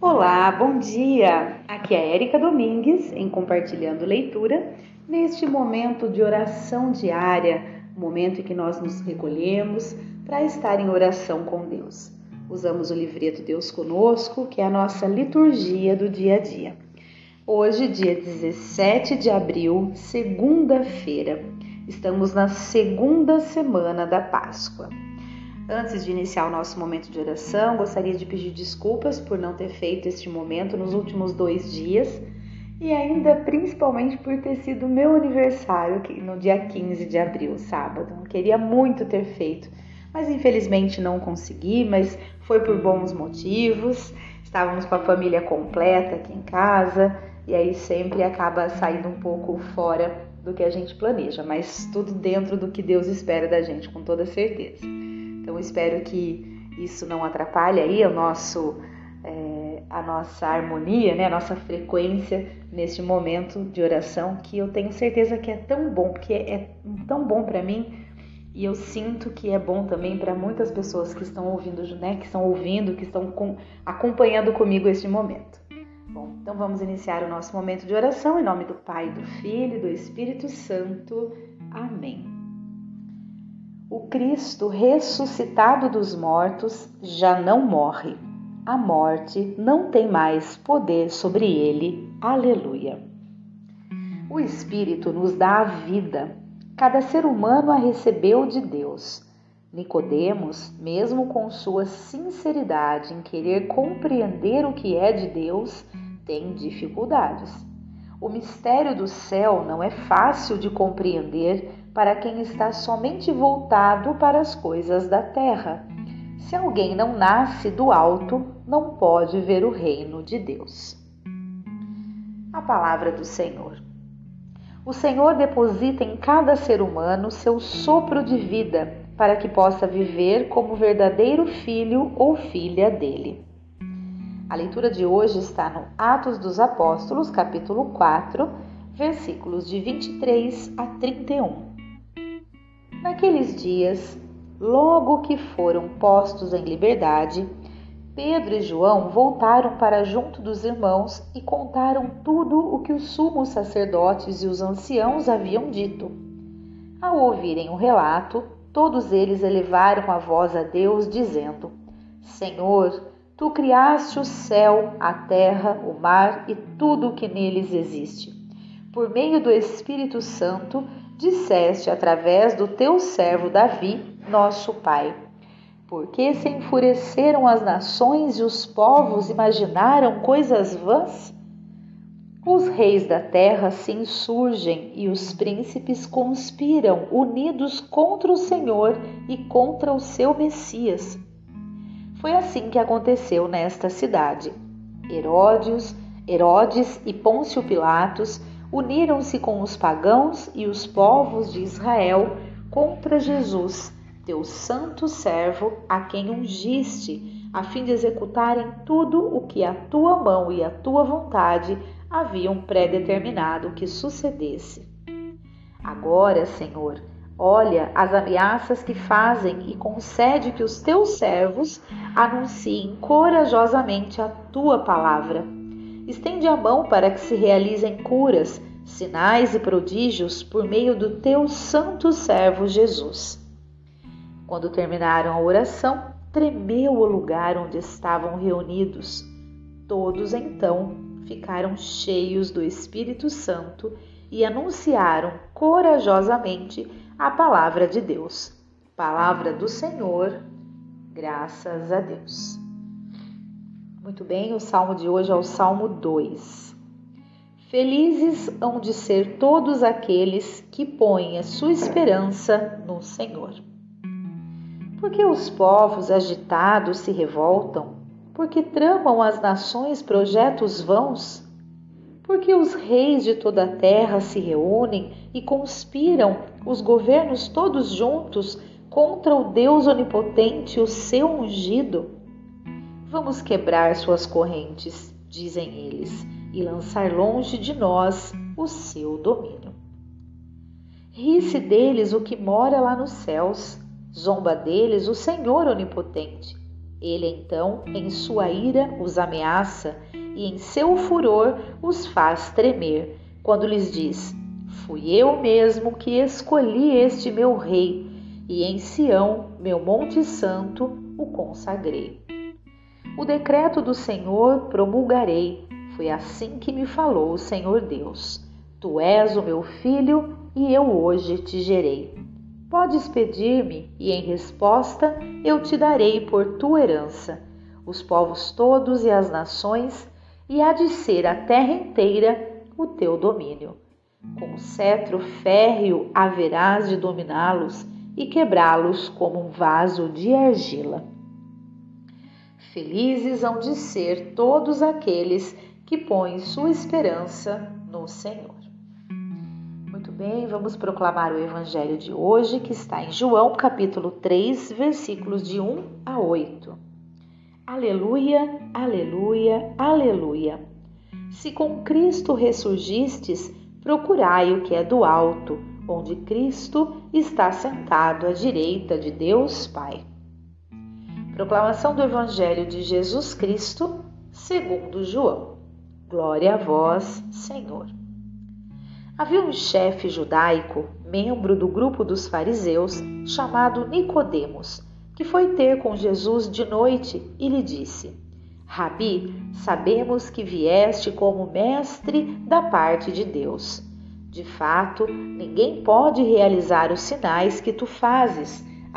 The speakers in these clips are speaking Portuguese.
Olá, bom dia! Aqui é Érica Domingues em Compartilhando Leitura, neste momento de oração diária, momento em que nós nos recolhemos para estar em oração com Deus. Usamos o livreto Deus Conosco, que é a nossa liturgia do dia a dia. Hoje, dia 17 de abril, segunda-feira, estamos na segunda semana da Páscoa. Antes de iniciar o nosso momento de oração, gostaria de pedir desculpas por não ter feito este momento nos últimos dois dias e ainda principalmente por ter sido meu aniversário no dia 15 de abril, sábado. Queria muito ter feito, mas infelizmente não consegui, mas foi por bons motivos. Estávamos com a família completa aqui em casa e aí sempre acaba saindo um pouco fora do que a gente planeja, mas tudo dentro do que Deus espera da gente, com toda certeza. Então espero que isso não atrapalhe aí o nosso, é, a nossa harmonia, né, a nossa frequência neste momento de oração que eu tenho certeza que é tão bom, porque é tão bom para mim e eu sinto que é bom também para muitas pessoas que estão ouvindo, né, que estão ouvindo, que estão com, acompanhando comigo este momento. Bom, então vamos iniciar o nosso momento de oração em nome do Pai, do Filho e do Espírito Santo. Amém. O Cristo ressuscitado dos mortos já não morre. A morte não tem mais poder sobre ele. Aleluia. O Espírito nos dá a vida. Cada ser humano a recebeu de Deus. Nicodemos, mesmo com sua sinceridade em querer compreender o que é de Deus, tem dificuldades. O mistério do céu não é fácil de compreender para quem está somente voltado para as coisas da terra. Se alguém não nasce do alto, não pode ver o reino de Deus. A palavra do Senhor. O Senhor deposita em cada ser humano seu sopro de vida para que possa viver como verdadeiro filho ou filha dele. A leitura de hoje está no Atos dos Apóstolos, capítulo 4, versículos de 23 a 31. Naqueles dias, logo que foram postos em liberdade, Pedro e João voltaram para junto dos irmãos e contaram tudo o que os sumos sacerdotes e os anciãos haviam dito. Ao ouvirem o relato, todos eles elevaram a voz a Deus, dizendo: Senhor, tu criaste o céu, a terra, o mar e tudo o que neles existe. Por meio do Espírito Santo, disseste através do teu servo Davi, nosso pai. Porque se enfureceram as nações e os povos imaginaram coisas vãs? Os reis da terra se insurgem e os príncipes conspiram, unidos contra o Senhor e contra o seu Messias. Foi assim que aconteceu nesta cidade. Herodes, Herodes e Pôncio Pilatos uniram-se com os pagãos e os povos de Israel contra Jesus, teu santo servo, a quem ungiste, a fim de executarem tudo o que a tua mão e a tua vontade haviam predeterminado que sucedesse. Agora, Senhor, olha as ameaças que fazem e concede que os teus servos anunciem corajosamente a tua palavra Estende a mão para que se realizem curas, sinais e prodígios por meio do teu santo servo Jesus. Quando terminaram a oração, tremeu o lugar onde estavam reunidos. Todos então ficaram cheios do Espírito Santo e anunciaram corajosamente a palavra de Deus. Palavra do Senhor, graças a Deus. Muito bem, o salmo de hoje é o Salmo 2. Felizes hão de ser todos aqueles que põem a sua esperança no Senhor. Porque os povos agitados se revoltam? Porque tramam as nações projetos vãos? Porque os reis de toda a terra se reúnem e conspiram, os governos todos juntos, contra o Deus onipotente, o seu ungido? Vamos quebrar suas correntes, dizem eles, e lançar longe de nós o seu domínio. Ri-se deles o que mora lá nos céus, zomba deles o Senhor onipotente. Ele então, em sua ira, os ameaça e em seu furor os faz tremer, quando lhes diz: Fui eu mesmo que escolhi este meu rei, e em Sião, meu monte santo, o consagrei. O decreto do Senhor promulgarei, foi assim que me falou o Senhor Deus. Tu és o meu filho, e eu hoje te gerei. Podes pedir-me, e em resposta eu te darei por tua herança os povos todos e as nações, e há de ser a terra inteira o teu domínio. Com o cetro férreo haverás de dominá-los e quebrá-los como um vaso de argila. Felizes hão de ser todos aqueles que põem sua esperança no Senhor bem, vamos proclamar o evangelho de hoje, que está em João, capítulo 3, versículos de 1 a 8. Aleluia, aleluia, aleluia. Se com Cristo ressurgistes, procurai o que é do alto, onde Cristo está sentado à direita de Deus Pai. Proclamação do Evangelho de Jesus Cristo, segundo João. Glória a vós, Senhor. Havia um chefe judaico, membro do grupo dos fariseus, chamado Nicodemos, que foi ter com Jesus de noite e lhe disse: Rabi, sabemos que vieste como mestre da parte de Deus. De fato, ninguém pode realizar os sinais que tu fazes,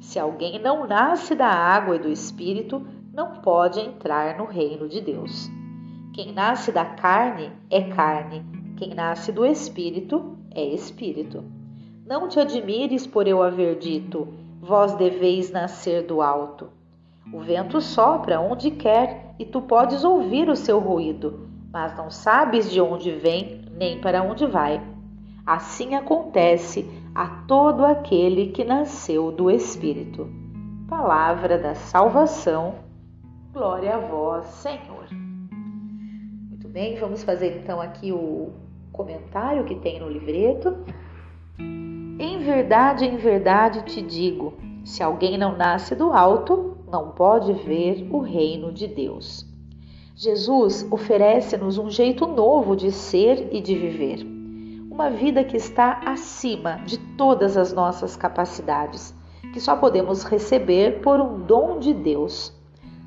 se alguém não nasce da água e do espírito, não pode entrar no reino de Deus. Quem nasce da carne é carne, quem nasce do espírito é espírito. Não te admires por eu haver dito: Vós deveis nascer do alto. O vento sopra onde quer e tu podes ouvir o seu ruído, mas não sabes de onde vem nem para onde vai. Assim acontece a todo aquele que nasceu do Espírito. Palavra da salvação. Glória a vós, Senhor. Muito bem, vamos fazer então aqui o comentário que tem no livreto. Em verdade, em verdade te digo: se alguém não nasce do alto, não pode ver o reino de Deus. Jesus oferece-nos um jeito novo de ser e de viver. Uma vida que está acima de todas as nossas capacidades, que só podemos receber por um dom de Deus.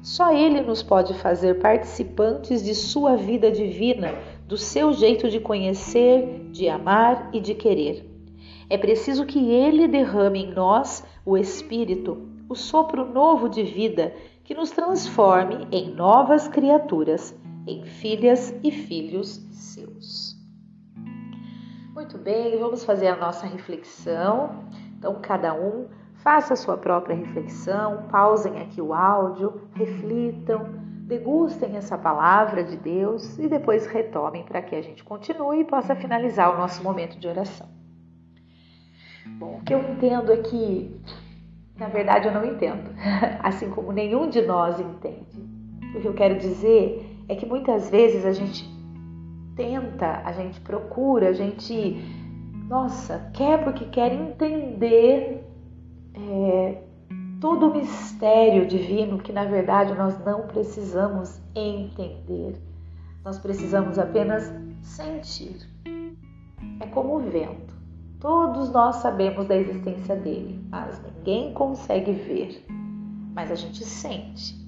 Só Ele nos pode fazer participantes de Sua vida divina, do seu jeito de conhecer, de amar e de querer. É preciso que Ele derrame em nós o Espírito, o sopro novo de vida que nos transforme em novas criaturas, em filhas e filhos seus. Muito bem, vamos fazer a nossa reflexão. Então, cada um faça a sua própria reflexão, pausem aqui o áudio, reflitam, degustem essa palavra de Deus e depois retomem para que a gente continue e possa finalizar o nosso momento de oração. Bom, o que eu entendo é que, na verdade, eu não entendo, assim como nenhum de nós entende. O que eu quero dizer é que muitas vezes a gente tenta, a gente procura, a gente, nossa, quer porque quer entender é, todo o mistério divino que, na verdade, nós não precisamos entender. Nós precisamos apenas sentir. É como o vento. Todos nós sabemos da existência dele, mas ninguém consegue ver, mas a gente sente.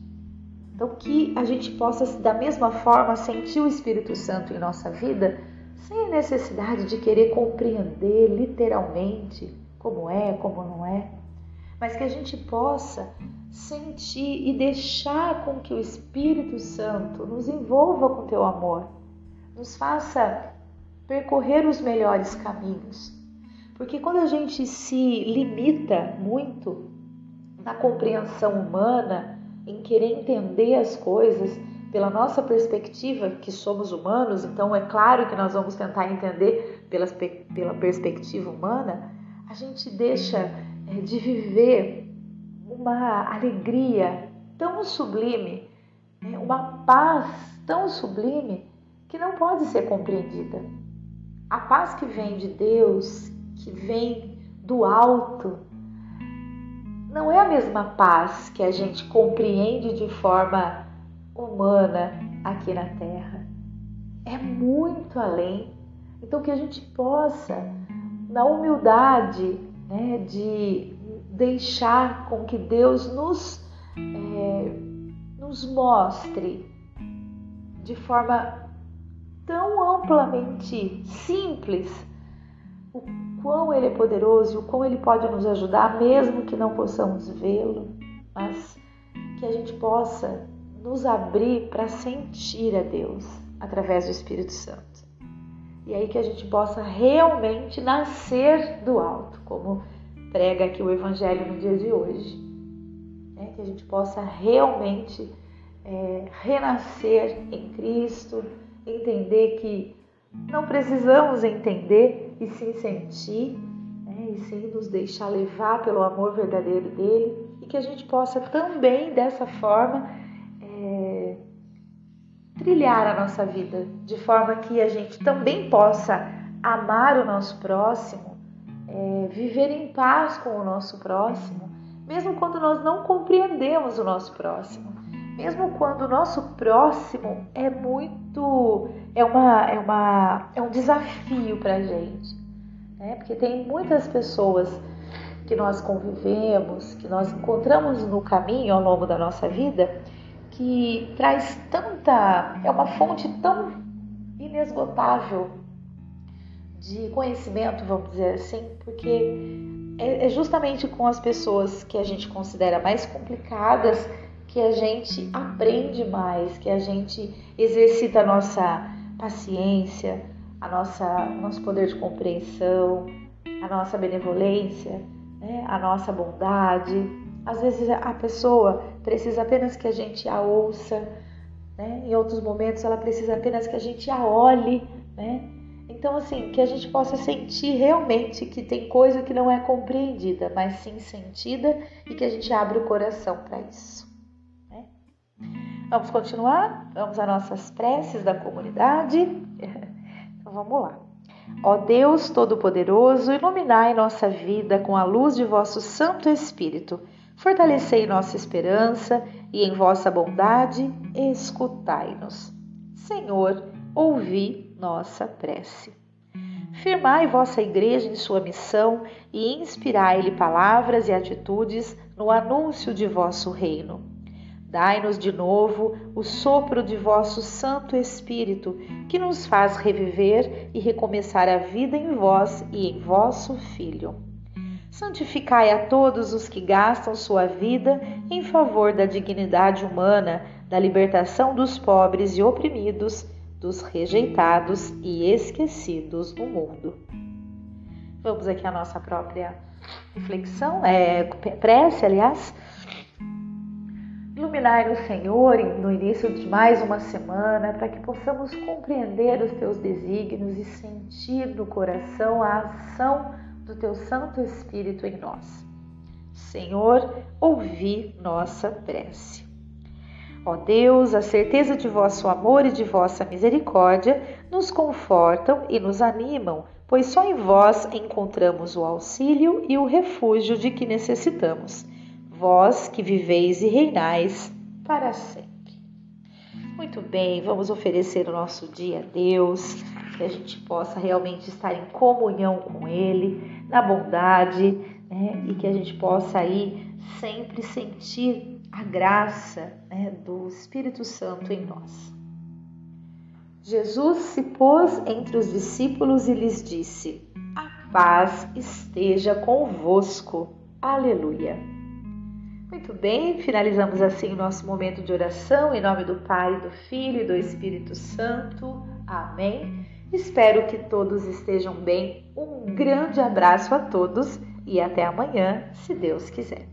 Então, que a gente possa, da mesma forma, sentir o Espírito Santo em nossa vida, sem necessidade de querer compreender literalmente como é, como não é, mas que a gente possa sentir e deixar com que o Espírito Santo nos envolva com teu amor, nos faça percorrer os melhores caminhos. Porque quando a gente se limita muito na compreensão humana, em querer entender as coisas, pela nossa perspectiva, que somos humanos, então é claro que nós vamos tentar entender pela, pela perspectiva humana, a gente deixa é, de viver uma alegria tão sublime, né? uma paz tão sublime que não pode ser compreendida. A paz que vem de Deus, que vem do alto, não é a mesma paz que a gente compreende de forma humana aqui na Terra. É muito além. Então, que a gente possa, na humildade né, de deixar com que Deus nos, é, nos mostre de forma tão amplamente simples o quão Ele é poderoso e o quão Ele pode nos ajudar, mesmo que não possamos vê-lo, mas que a gente possa nos abrir para sentir a Deus através do Espírito Santo. E aí que a gente possa realmente nascer do alto, como prega aqui o Evangelho no dia de hoje. Né? Que a gente possa realmente é, renascer em Cristo, entender que não precisamos entender e sim sentir, né? e sim nos deixar levar pelo amor verdadeiro dele, e que a gente possa também dessa forma é, trilhar a nossa vida, de forma que a gente também possa amar o nosso próximo, é, viver em paz com o nosso próximo, mesmo quando nós não compreendemos o nosso próximo mesmo quando o nosso próximo é muito é uma é uma é um desafio para gente, né? Porque tem muitas pessoas que nós convivemos, que nós encontramos no caminho ao longo da nossa vida, que traz tanta é uma fonte tão inesgotável de conhecimento, vamos dizer assim, porque é, é justamente com as pessoas que a gente considera mais complicadas que a gente aprende mais, que a gente exercita a nossa paciência, a nossa nosso poder de compreensão, a nossa benevolência, né? a nossa bondade. Às vezes a pessoa precisa apenas que a gente a ouça, né? em outros momentos ela precisa apenas que a gente a olhe, né? Então, assim, que a gente possa sentir realmente que tem coisa que não é compreendida, mas sim sentida e que a gente abre o coração para isso. Vamos continuar? Vamos às nossas preces da comunidade? Então vamos lá. Ó Deus Todo-Poderoso, iluminai nossa vida com a luz de vosso Santo Espírito. Fortalecei nossa esperança e em vossa bondade escutai-nos. Senhor, ouvi nossa prece. Firmai vossa Igreja em sua missão e inspirai-lhe palavras e atitudes no anúncio de vosso reino Dai-nos de novo o sopro de vosso Santo Espírito, que nos faz reviver e recomeçar a vida em vós e em vosso Filho. Santificai a todos os que gastam sua vida em favor da dignidade humana, da libertação dos pobres e oprimidos, dos rejeitados e esquecidos no mundo. Vamos aqui à nossa própria reflexão, é, prece, aliás. Iluminai o Senhor no início de mais uma semana para que possamos compreender os teus desígnios e sentir no coração a ação do teu Santo Espírito em nós. Senhor, ouvi nossa prece. Ó Deus, a certeza de vosso amor e de vossa misericórdia nos confortam e nos animam, pois só em vós encontramos o auxílio e o refúgio de que necessitamos vós que viveis e reinais para sempre. Muito bem, vamos oferecer o nosso dia a Deus, que a gente possa realmente estar em comunhão com Ele, na bondade, né? e que a gente possa aí sempre sentir a graça né, do Espírito Santo em nós. Jesus se pôs entre os discípulos e lhes disse: A paz esteja convosco. Aleluia. Muito bem, finalizamos assim o nosso momento de oração em nome do Pai, do Filho e do Espírito Santo. Amém. Espero que todos estejam bem. Um grande abraço a todos e até amanhã, se Deus quiser.